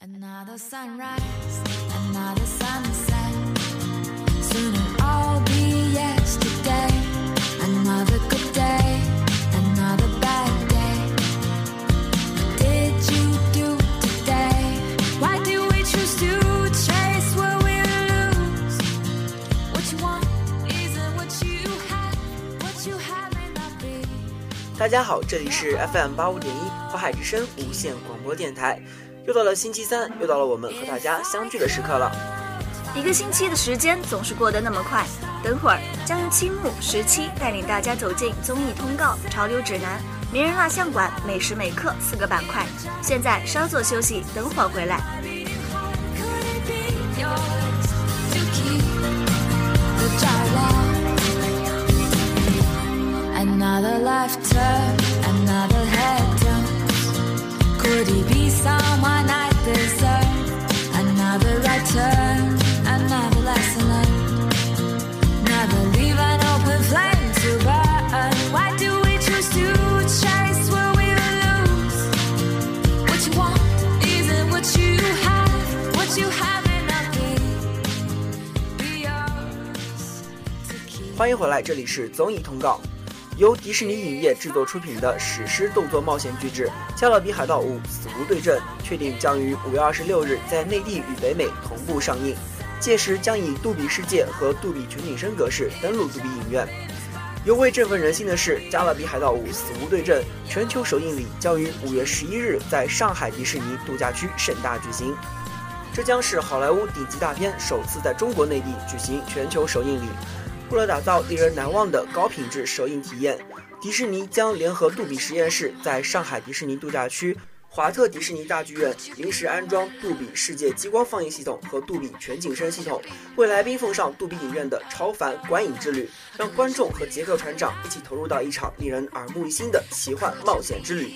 Another sunrise, another sunset. Soon it'll all be yesterday. Another good day, another bad day. What did you do today? Why do we choose to chase what we lose? What you want isn't what you have. What you have may not be. 大家好，这里是 FM 八五点一华海之声无线广播电台，又到了星期三，又到了我们和大家相聚的时刻了。一个星期的时间总是过得那么快，等会儿将由青木、十七带领大家走进综艺通告、潮流指南、名人蜡像馆、每时每刻四个板块。现在稍作休息，等会儿回来。Another life turn, turns. Could he be someone I deserve? Another right turn, another lesson learned. Never leave an open flame to burn. Why do we choose to chase what we lose? What you want isn't what you have. What you have may not be, be yours to keep. 欢迎回来，这里是综艺通告， 由迪士尼影业制作出品的史诗动作冒险巨制《加勒比海盗五：死无对证》确定将于五月二十六日在内地与北美同步上映，届时将以杜比世界和杜比全景声格式登陆杜比影院。尤为振奋人心的是，《加勒比海盗五：死无对证》全球首映礼将于五月十一日在上海迪士尼度假区盛大举行。这将是好莱坞顶级大片首次在中国内地举行全球首映礼。为了打造令人难忘的高品质首映体验，迪士尼将联合杜比实验室在上海迪士尼度假区华特迪士尼大剧院临时安装杜比世界激光放映系统和杜比全景声系统，为来宾奉上杜比影院的超凡观影之旅，让观众和杰克船长一起投入到一场令人耳目一新的奇幻冒险之旅。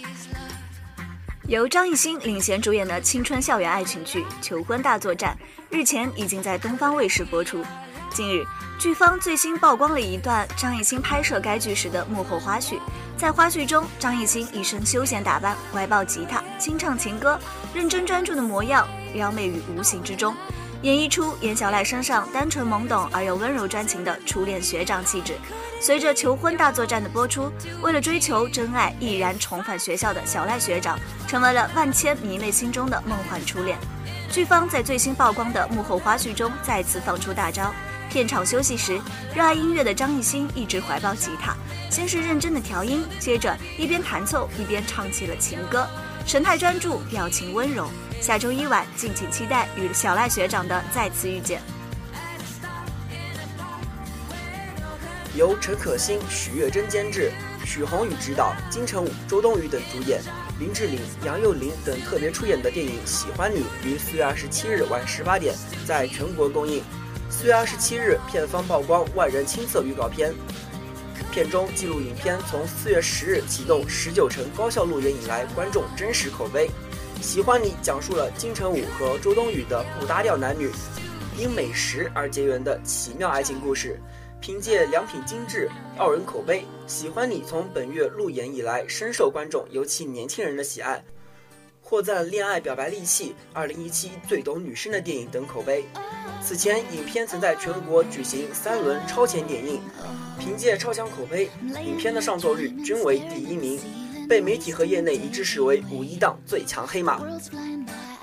由张艺兴领衔主演的青春校园爱情剧《求婚大作战》日前已经在东方卫视播出。近日，剧方最新曝光了一段张艺兴拍摄该剧时的幕后花絮。在花絮中，张艺兴一身休闲打扮，怀抱吉他，轻唱情歌，认真专注的模样撩妹于无形之中，演绎出严小赖身上单纯懵懂而又温柔专情的初恋学长气质。随着《求婚大作战》的播出，为了追求真爱，毅然重返学校的小赖学长，成为了万千迷妹心中的梦幻初恋。剧方在最新曝光的幕后花絮中再次放出大招。片场休息时，热爱音乐的张艺兴一直怀抱吉他，先是认真的调音，接着一边弹奏一边唱起了情歌，神态专注，表情温柔。下周一晚，敬请期待与小赖学长的再次遇见。由陈可辛、许月珍监制，许宏宇执导，金城武、周冬雨等主演，林志玲、杨佑琳等特别出演的电影《喜欢你》于四月二十七日晚十八点在全国公映。四月二十七日，片方曝光万人亲测预告片，片中记录影片从四月十日启动十九城高校路演以来观众真实口碑。《喜欢你》讲述了金城武和周冬雨的不搭调男女因美食而结缘的奇妙爱情故事。凭借良品精致、傲人口碑，《喜欢你》从本月路演以来深受观众，尤其年轻人的喜爱，获赞“恋爱表白利器”、“二零一七最懂女生的电影”等口碑。此前，影片曾在全国举行三轮超前点映，凭借超强口碑，影片的上座率均为第一名，被媒体和业内一致视为五一档最强黑马。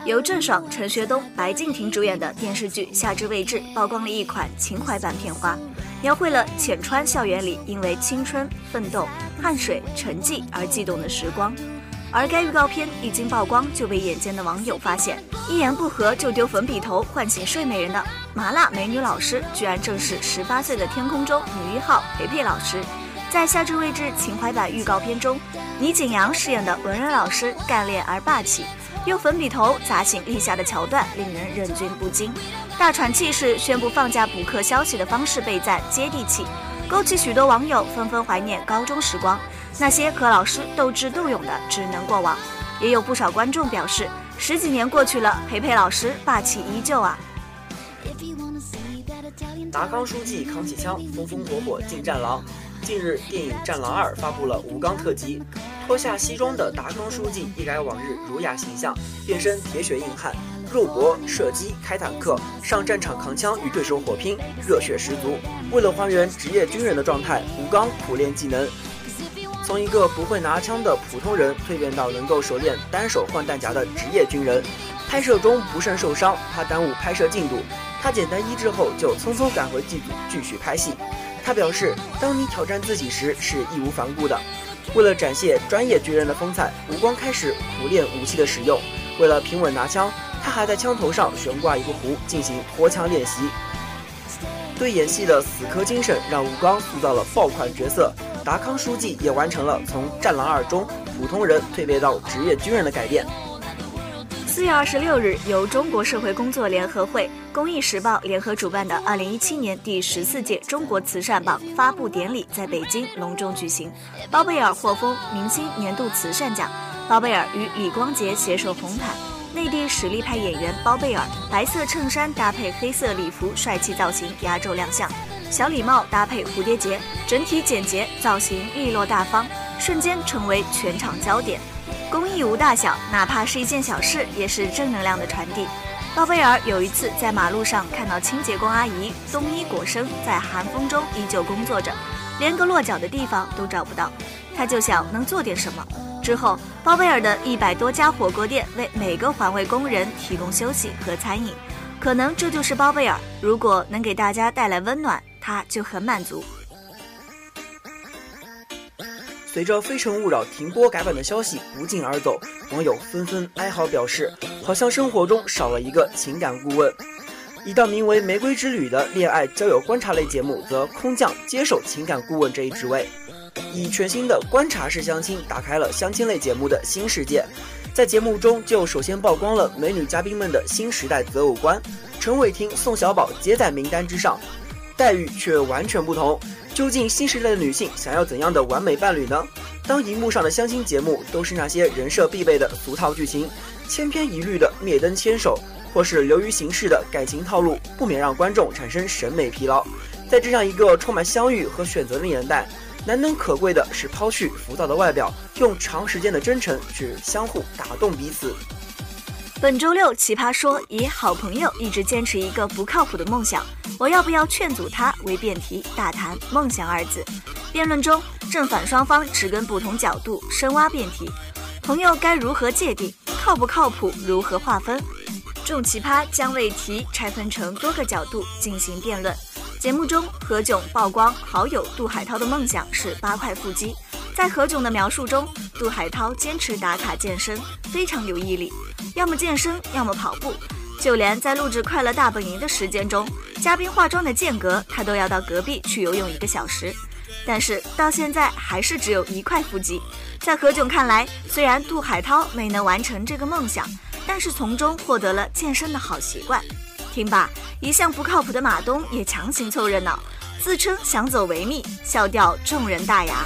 由郑爽、陈学冬、白敬亭主演的电视剧《夏至未至》曝光了一款情怀版片花，描绘了浅川校园里因为青春、奋斗、汗水、沉寂而悸动的时光。而该预告片一经曝光，就被眼尖的网友发现，一言不合就丢粉笔头唤醒睡美人的麻辣美女老师，居然正是十八岁的天空中女一号裴佩老师。在《夏至未至》情怀版预告片中，倪景阳饰演的文人老师干练而霸气。用粉笔头砸醒立夏的桥段令人忍俊不禁，大喘气势宣布放假补课消息的方式被赞接地气，勾起许多网友纷纷怀念高中时光，那些和老师斗智斗勇的只能过往。也有不少观众表示，十几年过去了，培培老师霸气依旧啊！达康书记扛起枪，风风火火进战狼。近日，电影《战狼二》发布了吴刚特辑，脱下西装的达康书记一改往日儒雅形象，变身铁血硬汉，肉搏、射击、开坦克，上战场扛枪与对手火拼，热血十足。为了还原职业军人的状态，吴刚苦练技能，从一个不会拿枪的普通人蜕变到能够熟练单手换弹夹的职业军人。拍摄中不慎受伤，怕耽误拍摄进度，他简单医治后就匆匆赶回剧组继续拍戏。他表示，当你挑战自己时是义无反顾的。为了展现专业军人的风采，吴光开始苦练武器的使用。为了平稳拿枪，他还在枪头上悬挂一个壶进行拖枪练习。对演戏的死磕精神，让吴刚塑造了爆款角色。达康书记也完成了从《战狼二》中普通人蜕变到职业军人的改变。四月二十六日，由中国社会工作联合会、公益时报联合主办的二零一七年第十四届中国慈善榜发布典礼在北京隆重举行。包贝尔获封明星年度慈善奖，包贝尔与李光洁携手红毯，内地实力派演员包贝尔白色衬衫搭配黑色礼服，帅气造型压轴亮相，小礼帽搭配蝴蝶结，整体简洁，造型利落大方，瞬间成为全场焦点。公益无大小，哪怕是一件小事，也是正能量的传递。包贝尔有一次在马路上看到清洁工阿姨冬衣裹身，在寒风中依旧工作着，连个落脚的地方都找不到。他就想能做点什么。之后，包贝尔的一百多家火锅店为每个环卫工人提供休息和餐饮。可能这就是包贝尔，如果能给大家带来温暖，他就很满足。随着《非诚勿扰》停播改版的消息不胫而走，网友纷纷哀嚎表示，好像生活中少了一个情感顾问。一档名为《玫瑰之旅》的恋爱交友观察类节目则空降接手情感顾问这一职位，以全新的观察式相亲打开了相亲类节目的新世界。在节目中就首先曝光了美女嘉宾们的新时代择偶观，陈伟霆、宋小宝皆在名单之上，待遇却完全不同。究竟新时代的女性想要怎样的完美伴侣呢？当荧幕上的相亲节目都是那些人设必备的俗套剧情，千篇一律的灭灯牵手，或是流于形式的感情套路，不免让观众产生审美疲劳。在这样一个充满相遇和选择的年代，难能可贵的是抛去浮躁的外表，用长时间的真诚去相互打动彼此。本周六，奇葩说以好朋友一直坚持一个不靠谱的梦想，我要不要劝阻他为辩题，大谈梦想二字。辩论中，正反双方只跟不同角度深挖辩题，朋友该如何界定，靠不靠谱如何划分？众奇葩将为题拆分成多个角度进行辩论。节目中，何炅曝光好友杜海涛的梦想是八块腹肌，在何炅的描述中，杜海涛坚持打卡健身，非常有毅力。要么健身，要么跑步，就连在录制《快乐大本营》的时间中，嘉宾化妆的间隔，他都要到隔壁去游泳一个小时。但是到现在还是只有一块腹肌。在何炅看来，虽然杜海涛没能完成这个梦想，但是从中获得了健身的好习惯。听罢，一向不靠谱的马东也强行凑热闹，自称想走维密，笑掉众人大牙。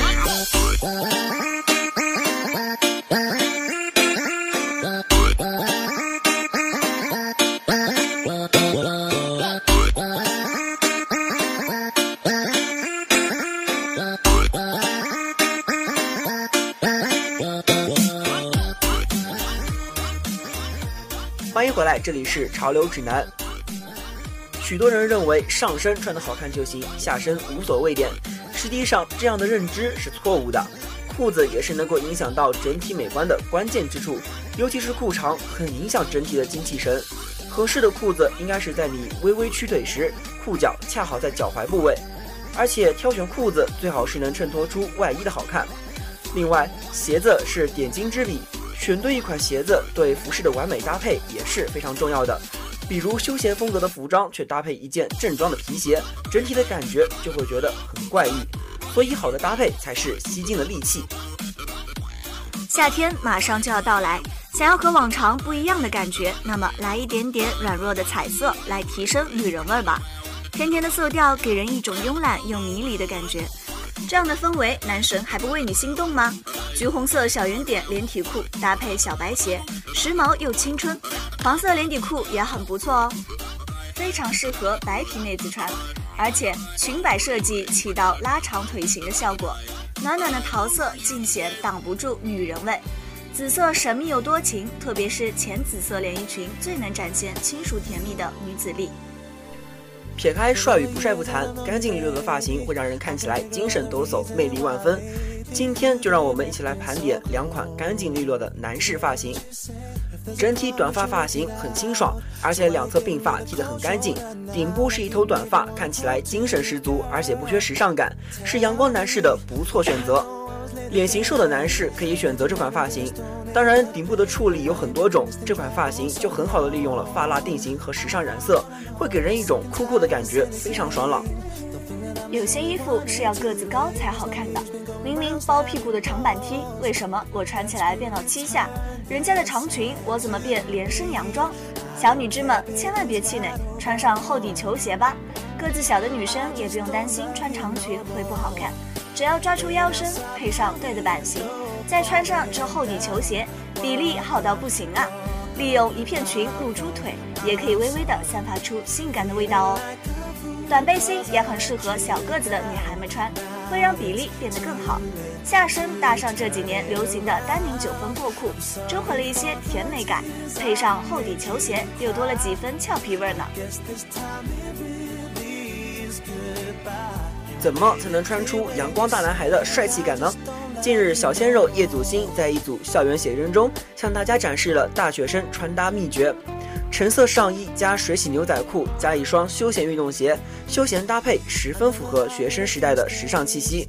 这里是潮流指南。许多人认为上身穿的好看就行，下身无所谓点。实际上，这样的认知是错误的。裤子也是能够影响到整体美观的关键之处，尤其是裤长，很影响整体的精气神。合适的裤子应该是在你微微屈腿时，裤脚恰好在脚踝部位。而且挑选裤子最好是能衬托出外衣的好看。另外，鞋子是点睛之笔。选对一款鞋子，对服饰的完美搭配也是非常重要的。比如休闲风格的服装，却搭配一件正装的皮鞋，整体的感觉就会觉得很怪异。所以，好的搭配才是吸睛的利器。夏天马上就要到来，想要和往常不一样的感觉，那么来一点点软弱的彩色，来提升女人味吧。甜甜的色调给人一种慵懒又迷离的感觉。这样的氛围，男神还不为你心动吗？橘红色小圆点连体裤搭配小白鞋，时髦又青春。黄色连体裤也很不错哦，非常适合白皮妹子穿，而且裙摆设计起到拉长腿型的效果。暖暖的桃色尽显挡不住女人味，紫色神秘又多情，特别是浅紫色连衣裙最能展现轻熟甜蜜的女子力。撇开帅与不帅不谈，干净利落的发型会让人看起来精神抖擞、魅力万分。今天就让我们一起来盘点两款干净利落的男士发型。整体短发发型很清爽，而且两侧鬓发剃得很干净，顶部是一头短发，看起来精神十足，而且不缺时尚感，是阳光男士的不错选择。脸型瘦的男士可以选择这款发型。当然，顶部的处理有很多种，这款发型就很好的利用了发蜡定型和时尚染色，会给人一种酷酷的感觉，非常爽朗。有些衣服是要个子高才好看的，明明包屁股的长板 T，为什么我穿起来变到膝下？人家的长裙，我怎么变连身洋装？小女芝们千万别气馁，穿上厚底球鞋吧。个子小的女生也不用担心穿长裙会不好看，只要抓住腰身，配上对的版型。再穿上这厚底球鞋，比例好到不行啊！利用一片裙露出腿，也可以微微的散发出性感的味道哦。短背心也很适合小个子的女孩们穿，会让比例变得更好。下身搭上这几年流行的丹宁九分过裤，中和了一些甜美感，配上厚底球鞋，又多了几分俏皮味儿呢。怎么才能穿出阳光大男孩的帅气感呢？近日，小鲜肉叶祖新在一组校园写真中向大家展示了大学生穿搭秘诀：橙色上衣加水洗牛仔裤加一双休闲运动鞋，休闲搭配十分符合学生时代的时尚气息。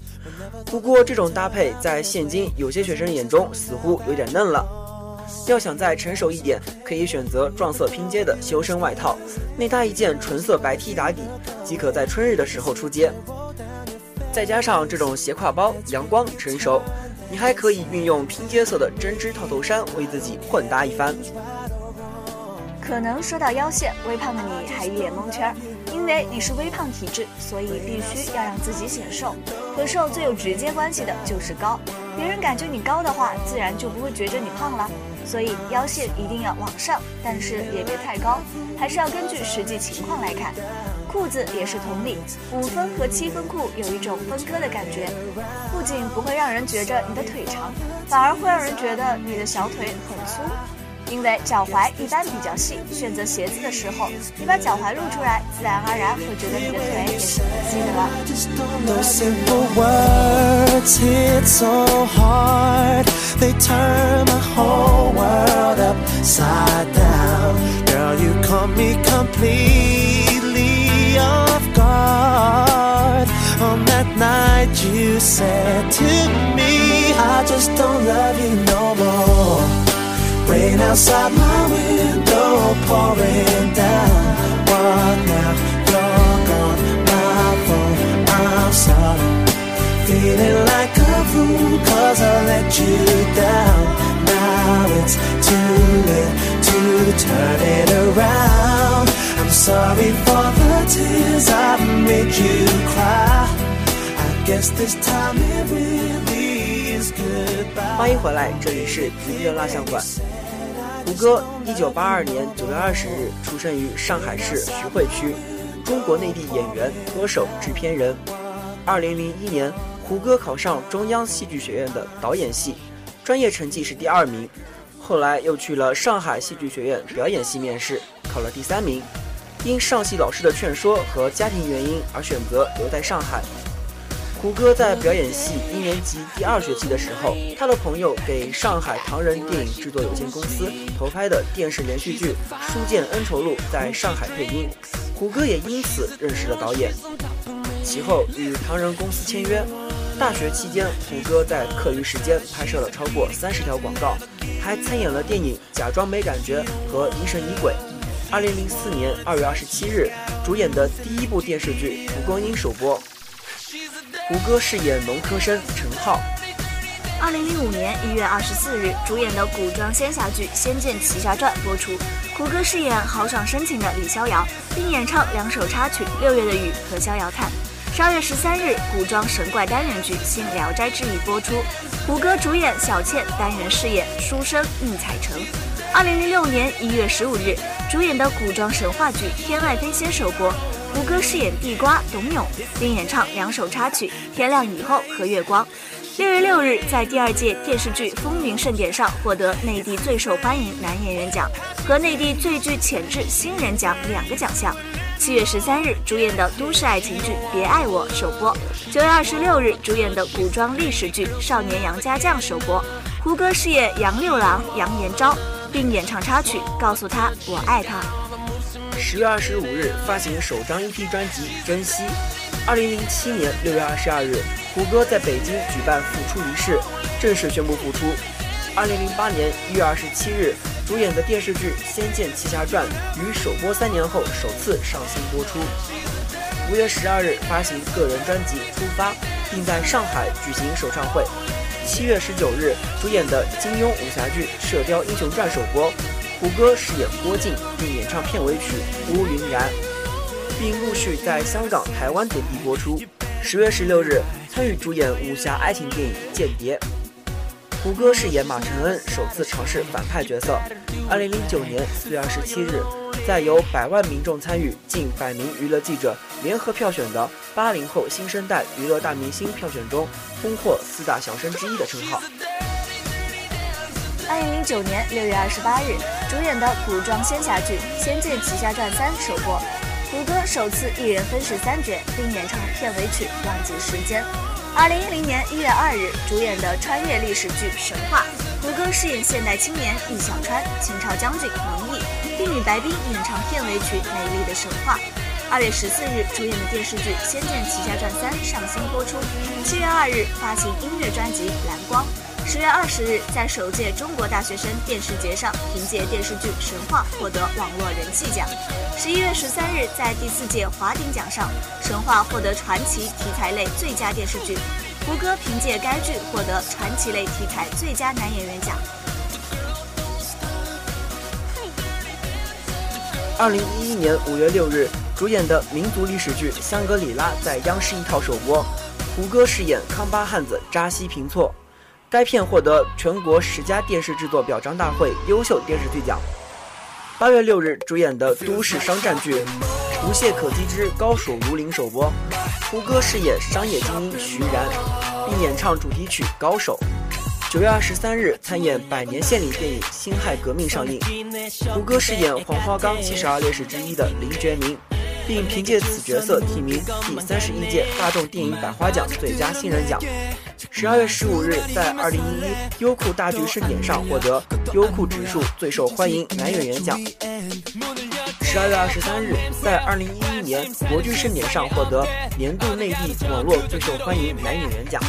不过，这种搭配在现今有些学生眼中似乎有点嫩了。要想再成熟一点，可以选择撞色拼接的修身外套，内搭一件纯色白 T 打底，即可在春日的时候出街。再加上这种斜挎包，阳光成熟，你还可以运用拼接色的针织套头衫为自己混搭一番。可能说到腰线，微胖的你还一脸蒙圈儿，因为你是微胖体质，所以必须要让自己显瘦。和瘦最有直接关系的就是高，别人感觉你高的话，自然就不会觉着你胖了。所以腰线一定要往上，但是也别太高，还是要根据实际情况来看。裤子也是同理，五分和七分裤有一种分割的感觉，不仅不会让人觉着你的腿长，反而会让人觉得你的小腿很粗。因为脚踝一般比较细，选择鞋子的时候，你把脚踝露出来，自然而然会觉得你的腿也是很细的了。Guard on that night you said to me I just don't love you no more. Rain outside my window pouring down what now you're gone my phone I'm sorry. Feeling like a fool cause I let you down. Now it's too late to turn it around. I'm sorry for tears I've made you cry. I guess this time it really is good 欢迎回来，这里是迪丽热蜡像馆。胡歌，一九八二年九月二十日出生于上海市徐汇区，中国内地演员、歌手、制片人。二零零一年，胡歌考上中央戏剧学院的导演系，专业成绩是第二名。后来又去了上海戏剧学院表演系面试，考了第三名。因上戏老师的劝说和家庭原因而选择留在上海。胡歌在表演系一年级第二学期的时候，他的朋友给上海唐人电影制作有限公司投拍的电视连续剧《书剑恩仇录》在上海配音，胡歌也因此认识了导演。其后与唐人公司签约。大学期间，胡歌在课余时间拍摄了超过三十条广告，还参演了电影《假装没感觉》和《疑神疑鬼》。二零零四年二月二十七日，主演的第一部电视剧《蒲公英》首播，胡歌饰演农科生陈浩。二零零五年一月二十四日主演的古装仙侠剧《仙剑奇侠传》播出，胡歌饰演豪爽深情的李逍遥，并演唱两首插曲《六月的雨》和《逍遥叹》。十二月十三日，古装神怪单元剧《新聊斋志异》播出，胡歌主演小倩，单元饰演书生宁采臣。二零零六年一月十五日，主演的古装神话剧《天外飞仙》首播。胡歌饰演地瓜董永，并演唱两首插曲《天亮以后》和《月光》。六月六日，在第二届电视剧风云盛典上获得内地最受欢迎男演员奖和内地最具潜质新人奖两个奖项。七月十三日，主演的都市爱情剧《别爱我》首播。九月二十六日，主演的古装历史剧《少年杨家将》首播。胡歌饰演杨六郎杨延昭，并演唱插曲《告诉他我爱他》。十月二十五日发行首张 EP 专辑《珍惜》。二零零七年六月二十二日，胡歌在北京举办复出仪式，正式宣布复出。二零零八年一月二十七日，主演的电视剧《仙剑奇侠传》于首播三年后首次上新播出。五月十二日发行个人专辑《出发》，并在上海举行首唱会。七月十九日，主演的金庸武侠剧《射雕英雄传》首播。胡歌饰演郭靖，并演唱片尾曲《乌云然》，并陆续在香港、台湾等地播出。十月十六日，参与主演武侠爱情电影《间谍》。胡歌饰演马承恩，首次尝试反派角色。二零零九年四月二十七日，在由百万民众参与、近百名娱乐记者联合票选的八零后新生代娱乐大明星票选中，荣获四大小生之一的称号。二零零九年六月二十八日，主演的古装仙侠剧《仙剑奇侠传三》首播，胡歌首次一人分饰三角，并演唱片尾曲《忘记时间》。二零一零年一月二日，主演的穿越历史剧《神话》，胡歌饰演现代青年易小川，清朝将军蒙毅，并与白冰演唱片尾曲《美丽的神话》。二月十四日，主演的电视剧《仙剑奇侠传三》上新播出。七月二日，发行音乐专辑《蓝光》。十月二十日，在首届中国大学生电视节上，凭借电视剧《神话》获得网络人气奖。十一月十三日，在第四届华鼎奖上，《神话》获得传奇题材类最佳电视剧，胡歌凭借该剧获得传奇类题材最佳男演员奖。二零一一年五月六日，主演的民族历史剧《香格里拉》在央视一套首播，胡歌饰演康巴汉子扎西平措。该片获得全国十佳电视制作表彰大会优秀电视剧奖。八月六日，主演的都市商战剧《无懈可击之高手如林》首播，胡歌饰演商业精英徐然，并演唱主题曲《高手》。九月二十三日，参演百年献礼电影《辛亥革命》上映，胡歌饰演黄花岗七十二烈士之一的林觉民，并凭借此角色提名第三十一届大众电影百花奖最佳新人奖。十二月十五日，在二零一一优酷大剧盛典上获得优酷指数最受欢迎男演员奖。十二月二十三日，在二零一一年国剧盛典上获得年度内地网络最受欢迎男演员奖。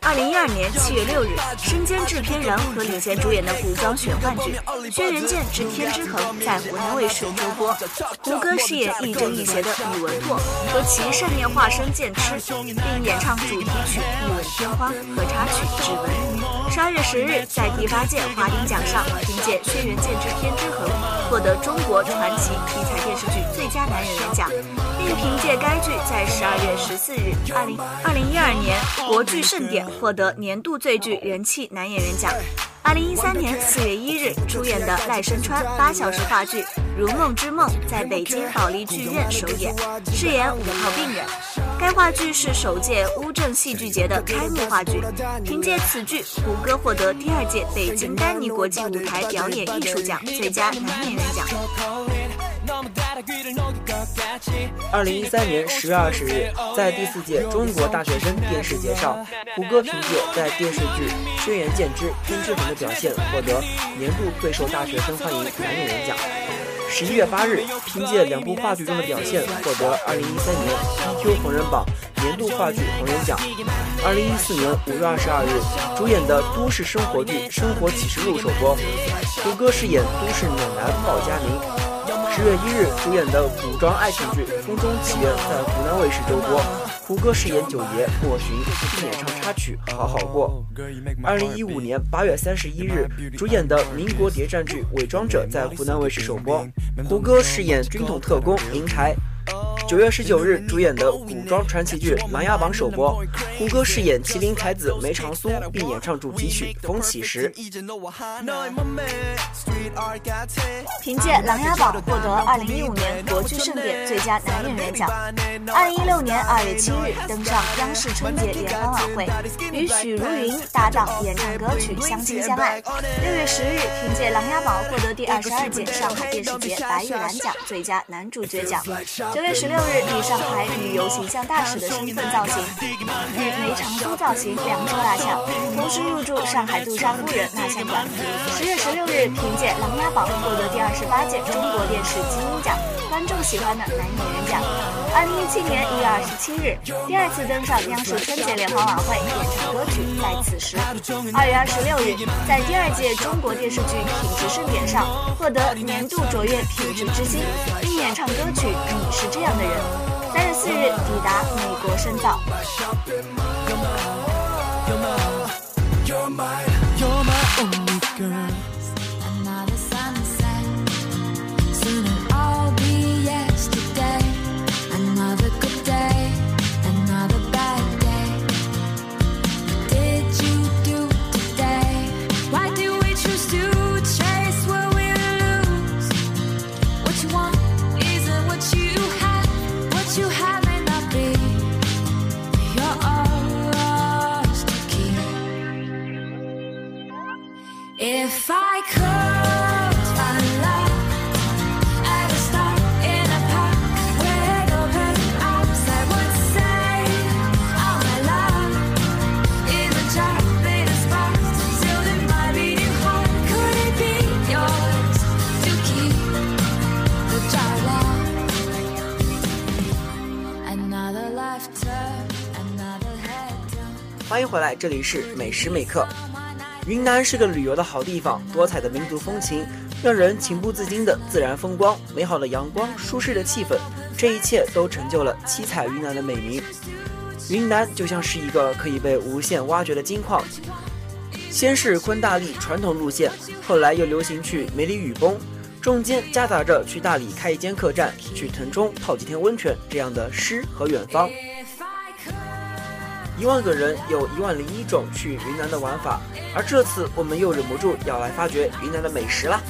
二零一二年七月六日，身兼制片人和领衔主演的古装玄幻剧《轩辕剑之天之痕》在湖南卫视周播，胡歌饰演亦正亦邪的宇文拓和其圣面化身剑痴，并演唱主题曲《一吻天花》和插曲《指纹》。十二月十日，在第八届华鼎奖上，凭借《轩辕剑之天之痕》。获得中国传奇题材电视剧最佳男演员奖，并凭借该剧在十二月十四日二零二零一二年国剧盛典获得年度最具人气男演员奖。二零一三年四月一日出演的赖声川八小时话剧《如梦之梦》在北京保利剧院首演，饰演五号病人。该话剧是首届乌镇戏剧节的开幕话剧，凭借此剧，胡歌获得第二届北京丹尼国际舞台表演。艺术奖最佳男演。员奖。二零一三年十月二十日，在第四届中国大学生电视节上，胡歌凭借在电视剧《轩辕剑之天之痕》的表现，获得年度最受大学生欢迎男演。员奖。十一月八日，凭借两部话剧中的表现，获得二零一三年 EQ 红人榜年度话剧红人奖。二零一四年五月二十二日，主演的都市生活剧《生活启示录》首播，胡歌饰演都市暖男鲍佳明。十月一日主演的古装爱情剧《空中奇缘》在湖南卫视周播，胡歌饰演九爷莫寻，并演唱插曲《好好过》。二零一五年八月三十一日主演的民国谍战剧《伪装者》在湖南卫视首播，胡歌饰演军统特工林台。九月十九日主演的古装传奇剧《琅琊榜》首播，胡歌饰演麒麟才子梅长苏，并演唱主题曲《风起时》。凭借《琅琊榜》获得二零一五年国剧盛典最佳男演员奖。二零一六年二月七日登上央视春节联欢晚会，与许茹芸搭档演唱歌曲《相亲相爱》。六月十日凭借《琅琊榜》获得第二十二届上海电视节白玉兰奖最佳男主角奖。九月十六。六日以上海旅游形象大使的身份造型，与梅长苏造型两处大像，同时入驻上海杜莎夫人蜡像馆。十月十六日，凭借《琅琊榜》获得第二十八届中国电视金鹰奖观众喜欢的男演员奖。二零一七年一月二十七日，第二次登上央视春节联欢晚会演唱歌曲《在此时》。二月二十六日，在第二届中国电视剧品质盛典上获得年度卓越品质之星，并演唱歌曲《你是这样的人》。三月四日抵达美国深造。欢迎回来，这里是每时每刻。云南是个旅游的好地方，多彩的民族风情，让人情不自禁的自然风光，美好的阳光，舒适的气氛，这一切都成就了七彩云南的美名。云南就像是一个可以被无限挖掘的金矿，先是昆大利传统路线，后来又流行去梅里雨崩，中间夹杂着去大理开一间客栈，去腾冲泡几天温泉这样的诗和远方。一万个人有一万零一种去云南的玩法，而这次我们又忍不住要来发掘云南的美食啦。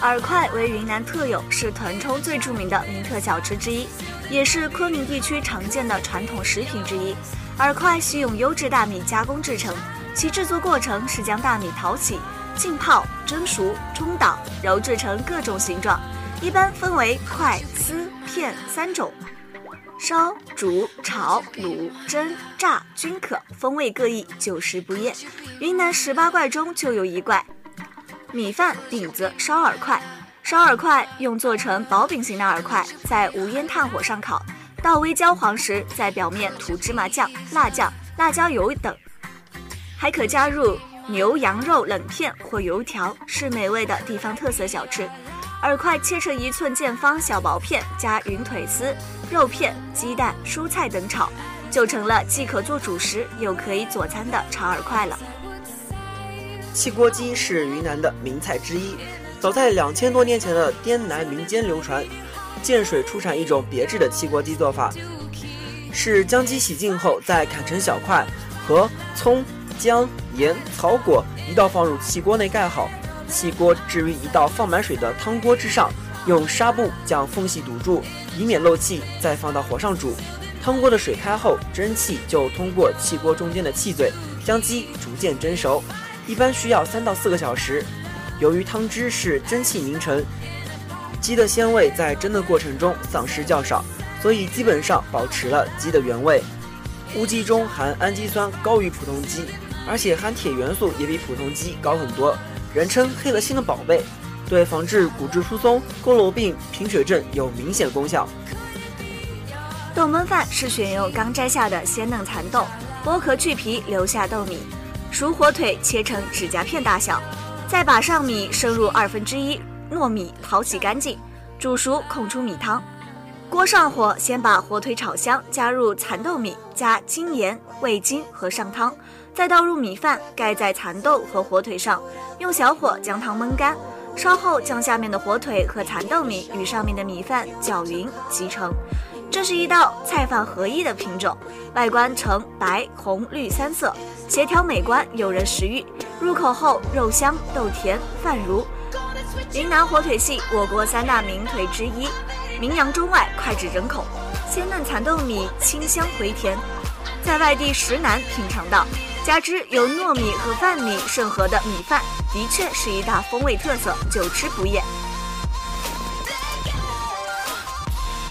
饵块为云南特有，是腾冲最著名的名特小吃之一，也是昆明地区常见的传统食品之一。饵块需用优质大米加工制成，其制作过程是将大米淘洗、浸泡、蒸熟、冲捣、揉制成各种形状，一般分为块、丝、片三种。烧、煮、炒、卤、蒸、炸均可，风味各异，久食不厌。云南十八怪中就有一怪，米饭饼子烧饵块。烧饵块用做成薄饼形的饵块，在无烟炭火上烤，到微焦黄时，在表面涂芝麻酱、辣酱、辣椒油等，还可加入牛羊肉冷片或油条，是美味的地方特色小吃。饵块切成一寸见方小薄片，加云腿丝、肉片、鸡蛋、蔬菜等炒，就成了既可做主食又可以佐餐的炒饵块了。汽锅鸡是云南的名菜之一，早在两千多年前的滇南民间流传，建水出产一种别致的汽锅鸡做法，是将鸡洗净后再砍成小块，和葱、姜、盐、草果一道放入汽锅内盖好。汽锅置于一道放满水的汤锅之上，用纱布将缝隙堵住，以免漏气，再放到火上煮。汤锅的水开后，蒸汽就通过气锅中间的气嘴，将鸡逐渐蒸熟，一般需要三到四个小时。由于汤汁是蒸汽凝成，鸡的鲜味在蒸的过程中丧失较少，所以基本上保持了鸡的原味。乌鸡中含氨基酸高于普通鸡，而且含铁元素也比普通鸡高很多。人称“黑了心的宝贝”，对防治骨质疏松、佝偻病、贫血症有明显功效。豆焖饭是选用刚摘下的鲜嫩蚕豆，剥壳去皮，留下豆米，熟火腿切成指甲片大小，再把上米生入二分之一，糯米淘洗干净，煮熟控出米汤。锅上火，先把火腿炒香，加入蚕豆米，加精盐、味精和上汤，再倒入米饭，盖在蚕豆和火腿上，用小火将汤焖干。稍后将下面的火腿和蚕豆米与上面的米饭搅匀即成。这是一道菜饭合一的品种，外观呈白、红、绿三色，协调美观，诱人食欲。入口后肉香、豆甜、饭如。云南火腿系我国三大名腿之一。名扬中外，脍炙人口。鲜嫩蚕豆米清香回甜，在外地实难品尝到。加之由糯米和饭米混合的米饭，的确是一大风味特色，久吃不厌。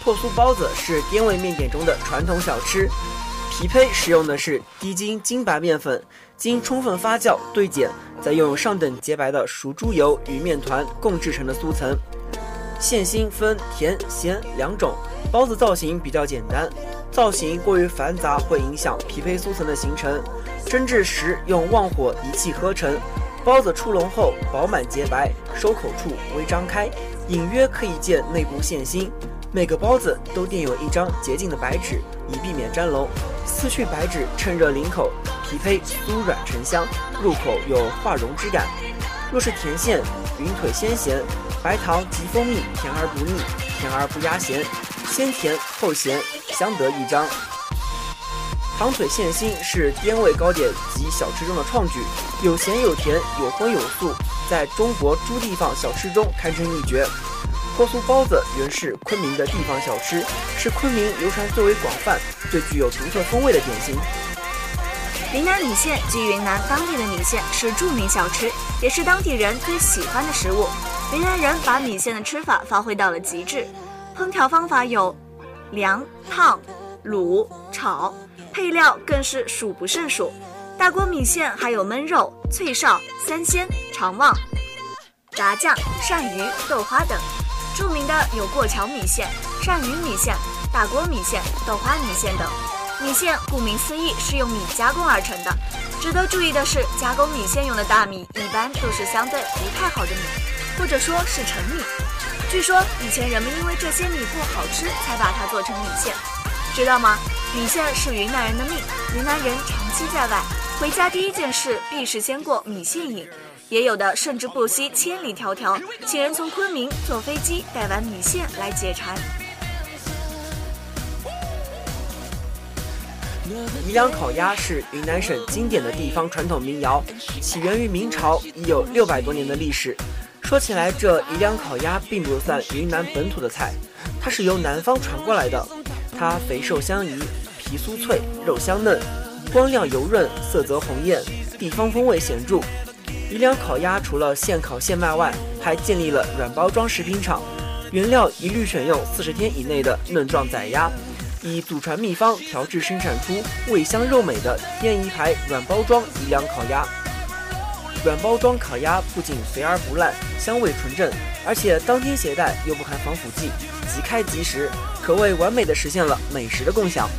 破酥包子是滇味面点中的传统小吃，皮胚使用的是低筋精白面粉，经充分发酵兑碱，再用上等洁白的熟猪油与面团共制成的酥层。馅心分甜咸两种，包子造型比较简单，造型过于繁杂会影响皮胚酥层的形成。蒸制时用旺火一气呵成，包子出笼后饱满洁白，收口处微张开，隐约可以见内部馅心。每个包子都垫有一张洁净的白纸，以避免粘笼。撕去白纸，趁热领口，皮胚酥软沉香，入口有化溶之感。若是甜馅，云腿鲜咸。白糖及蜂蜜，甜而不腻，甜而不压咸，先甜后咸，相得益彰。糖腿馅心是滇味糕点及小吃中的创举，有咸有甜，有荤有素，在中国诸地方小吃中堪称一绝。破酥包子原是昆明的地方小吃，是昆明流传最为广泛、最具有独特风味的点心。云南米线即云南当地的米线是著名小吃，也是当地人最喜欢的食物。云南人把米线的吃法发挥到了极致，烹调方法有凉、烫、卤、炒，配料更是数不胜数。大锅米线还有焖肉、脆哨、三鲜、肠旺、炸酱、鳝鱼、豆花等。著名的有过桥米线、鳝鱼米线、大锅米线、豆花米线等。米线顾名思义是用米加工而成的。值得注意的是，加工米线用的大米一般都是相对不太好的米。或者说是陈米。据说以前人们因为这些米不好吃，才把它做成米线。知道吗？米线是云南人的命。云南人长期在外，回家第一件事必是先过米线瘾。也有的甚至不惜千里迢迢，请人从昆明坐飞机带碗米线来解馋。宜良烤鸭是云南省经典的地方传统民谣，起源于明朝，已有六百多年的历史。说起来，这宜良烤鸭并不算云南本土的菜，它是由南方传过来的。它肥瘦相宜，皮酥脆，肉香嫩，光亮油润，色泽红艳，地方风味显著。宜良烤鸭除了现烤现卖外，还建立了软包装食品厂，原料一律选用四十天以内的嫩壮仔鸭，以祖传秘方调制生产出味香肉美的天宜牌软包装宜良烤鸭。软包装烤鸭不仅肥而不烂，香味纯正，而且当天携带又不含防腐剂，即开即食，可谓完美的实现了美食的共享。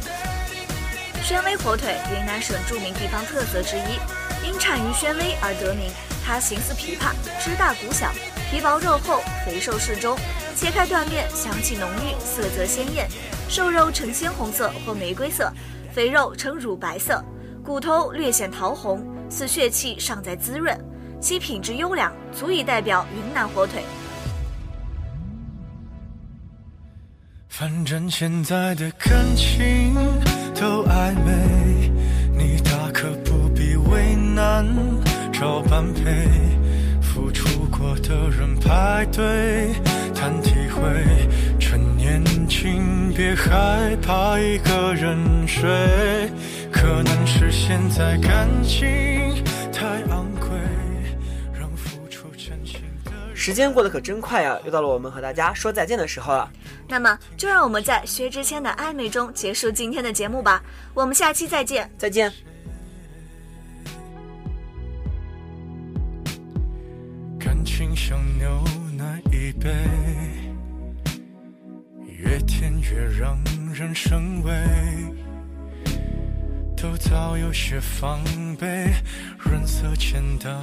宣威火腿，云南省著名地方特色之一，因产于宣威而得名。它形似琵琶，枝大骨小，皮薄肉厚，肥瘦适中，切开断面，香气浓郁，色泽鲜艳。瘦肉呈鲜红色或玫瑰色，肥肉呈乳白色，骨头略显桃红。似血气尚在滋润，其品质优良，足以代表云南火腿。反正现在的感情都暧昧，你大可不必为难，找般配。付出过的人排队谈体会，趁年轻别害怕一个人睡。可能是现在感情太昂贵，让付出真心的时间过得可真快啊！又到了我们和大家说再见的时候了。那么，就让我们在薛之谦的暧昧中结束今天的节目吧。我们下期再见，再见。感情像牛奶一杯，越甜越让人生畏。都早有些防备，润色前的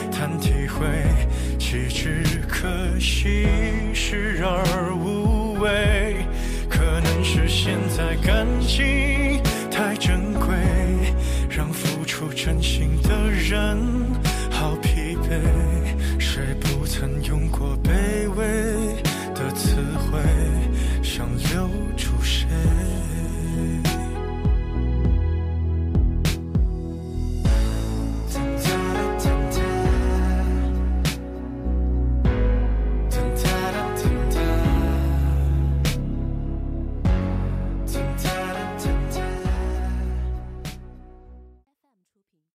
难体会，岂止可惜，视而无味。可能是现在感情太珍贵，让付出真心的人好疲惫。